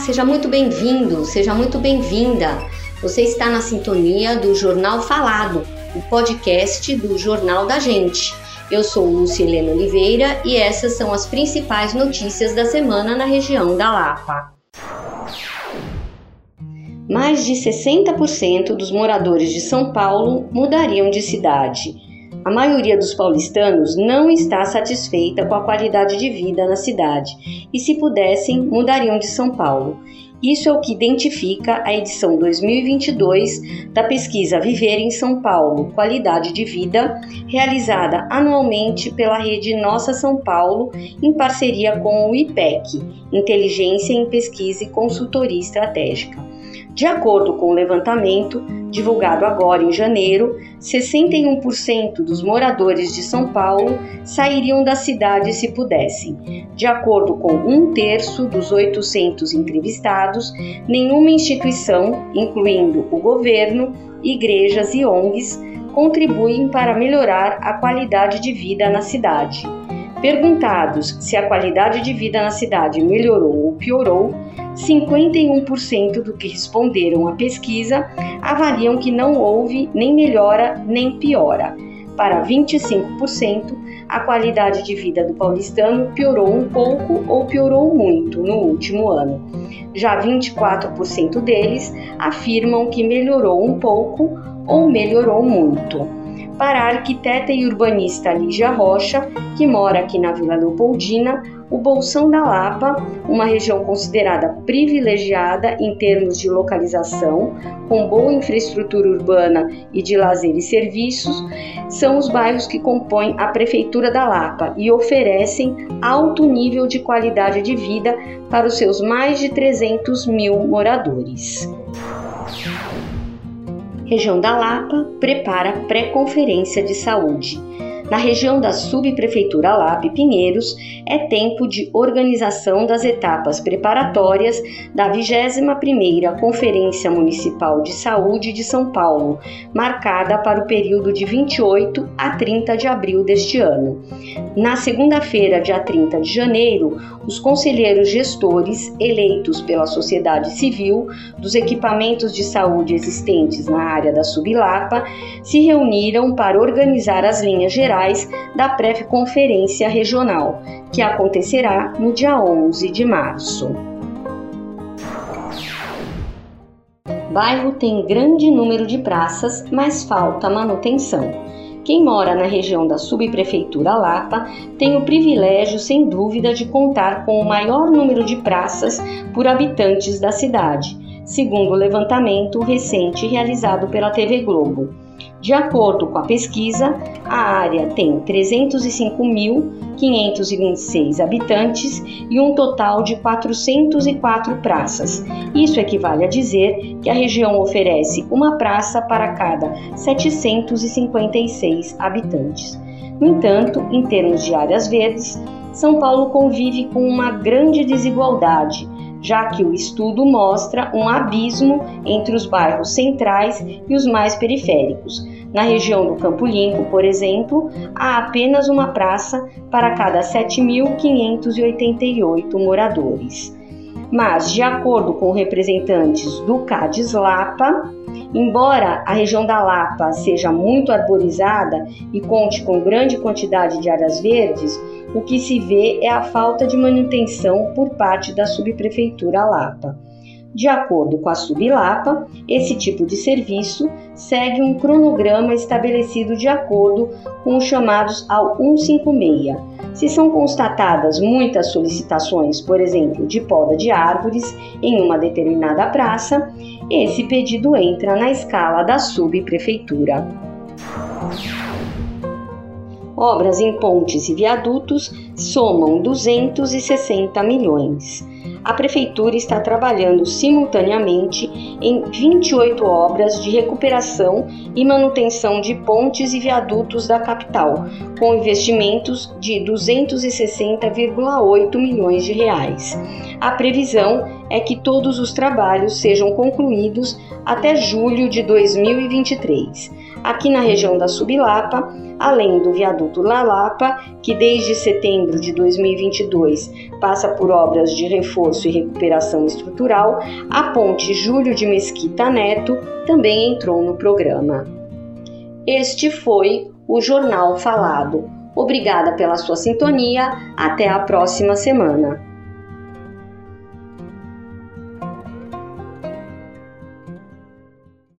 seja muito bem-vindo, seja muito bem-vinda. Você está na sintonia do Jornal Falado, o podcast do Jornal da Gente. Eu sou Lúcia Helena Oliveira e essas são as principais notícias da semana na região da Lapa. Mais de 60% dos moradores de São Paulo mudariam de cidade. A maioria dos paulistanos não está satisfeita com a qualidade de vida na cidade e, se pudessem, mudariam de São Paulo. Isso é o que identifica a edição 2022 da pesquisa Viver em São Paulo Qualidade de Vida, realizada anualmente pela rede Nossa São Paulo, em parceria com o IPEC Inteligência em Pesquisa e Consultoria Estratégica. De acordo com o levantamento, divulgado agora em janeiro, 61% dos moradores de São Paulo sairiam da cidade se pudessem. De acordo com um terço dos 800 entrevistados, nenhuma instituição, incluindo o governo, igrejas e ONGs, contribuem para melhorar a qualidade de vida na cidade. Perguntados se a qualidade de vida na cidade melhorou ou piorou, 51% do que responderam à pesquisa avaliam que não houve nem melhora nem piora. Para 25%, a qualidade de vida do paulistano piorou um pouco ou piorou muito no último ano. Já 24% deles afirmam que melhorou um pouco ou melhorou muito para a arquiteta e urbanista Lígia Rocha, que mora aqui na Vila Leopoldina, o Bolsão da Lapa, uma região considerada privilegiada em termos de localização, com boa infraestrutura urbana e de lazer e serviços, são os bairros que compõem a Prefeitura da Lapa e oferecem alto nível de qualidade de vida para os seus mais de 300 mil moradores. Região da Lapa prepara pré-conferência de saúde. Na região da Subprefeitura Lapa e Pinheiros, é tempo de organização das etapas preparatórias da 21ª Conferência Municipal de Saúde de São Paulo, marcada para o período de 28 a 30 de abril deste ano. Na segunda-feira, dia 30 de janeiro, os conselheiros gestores eleitos pela sociedade civil dos equipamentos de saúde existentes na área da Sublapa se reuniram para organizar as linhas gerais da pré-conferência regional, que acontecerá no dia 11 de março. Bairro tem grande número de praças, mas falta manutenção. Quem mora na região da subprefeitura Lapa tem o privilégio, sem dúvida, de contar com o maior número de praças por habitantes da cidade, segundo o levantamento recente realizado pela TV Globo. De acordo com a pesquisa, a área tem 305.526 habitantes e um total de 404 praças. Isso equivale a dizer que a região oferece uma praça para cada 756 habitantes. No entanto, em termos de áreas verdes, São Paulo convive com uma grande desigualdade já que o estudo mostra um abismo entre os bairros centrais e os mais periféricos. Na região do Campo Limpo, por exemplo, há apenas uma praça para cada 7.588 moradores. Mas, de acordo com representantes do CADES Lapa, embora a região da Lapa seja muito arborizada e conte com grande quantidade de áreas verdes, o que se vê é a falta de manutenção por parte da subprefeitura Lapa. De acordo com a Sublapa, esse tipo de serviço segue um cronograma estabelecido de acordo com os chamados ao 156. Se são constatadas muitas solicitações, por exemplo, de poda de árvores em uma determinada praça, esse pedido entra na escala da subprefeitura. Obras em pontes e viadutos somam 260 milhões a Prefeitura está trabalhando simultaneamente em 28 obras de recuperação e manutenção de pontes e viadutos da capital, com investimentos de 260,8 milhões de reais. A previsão é que todos os trabalhos sejam concluídos até julho de 2023. Aqui na região da Subilapa, além do viaduto La Lapa, que desde setembro de 2022 passa por obras de reforço e recuperação estrutural, a ponte Júlio de Mesquita Neto também entrou no programa. Este foi o Jornal Falado. Obrigada pela sua sintonia. Até a próxima semana.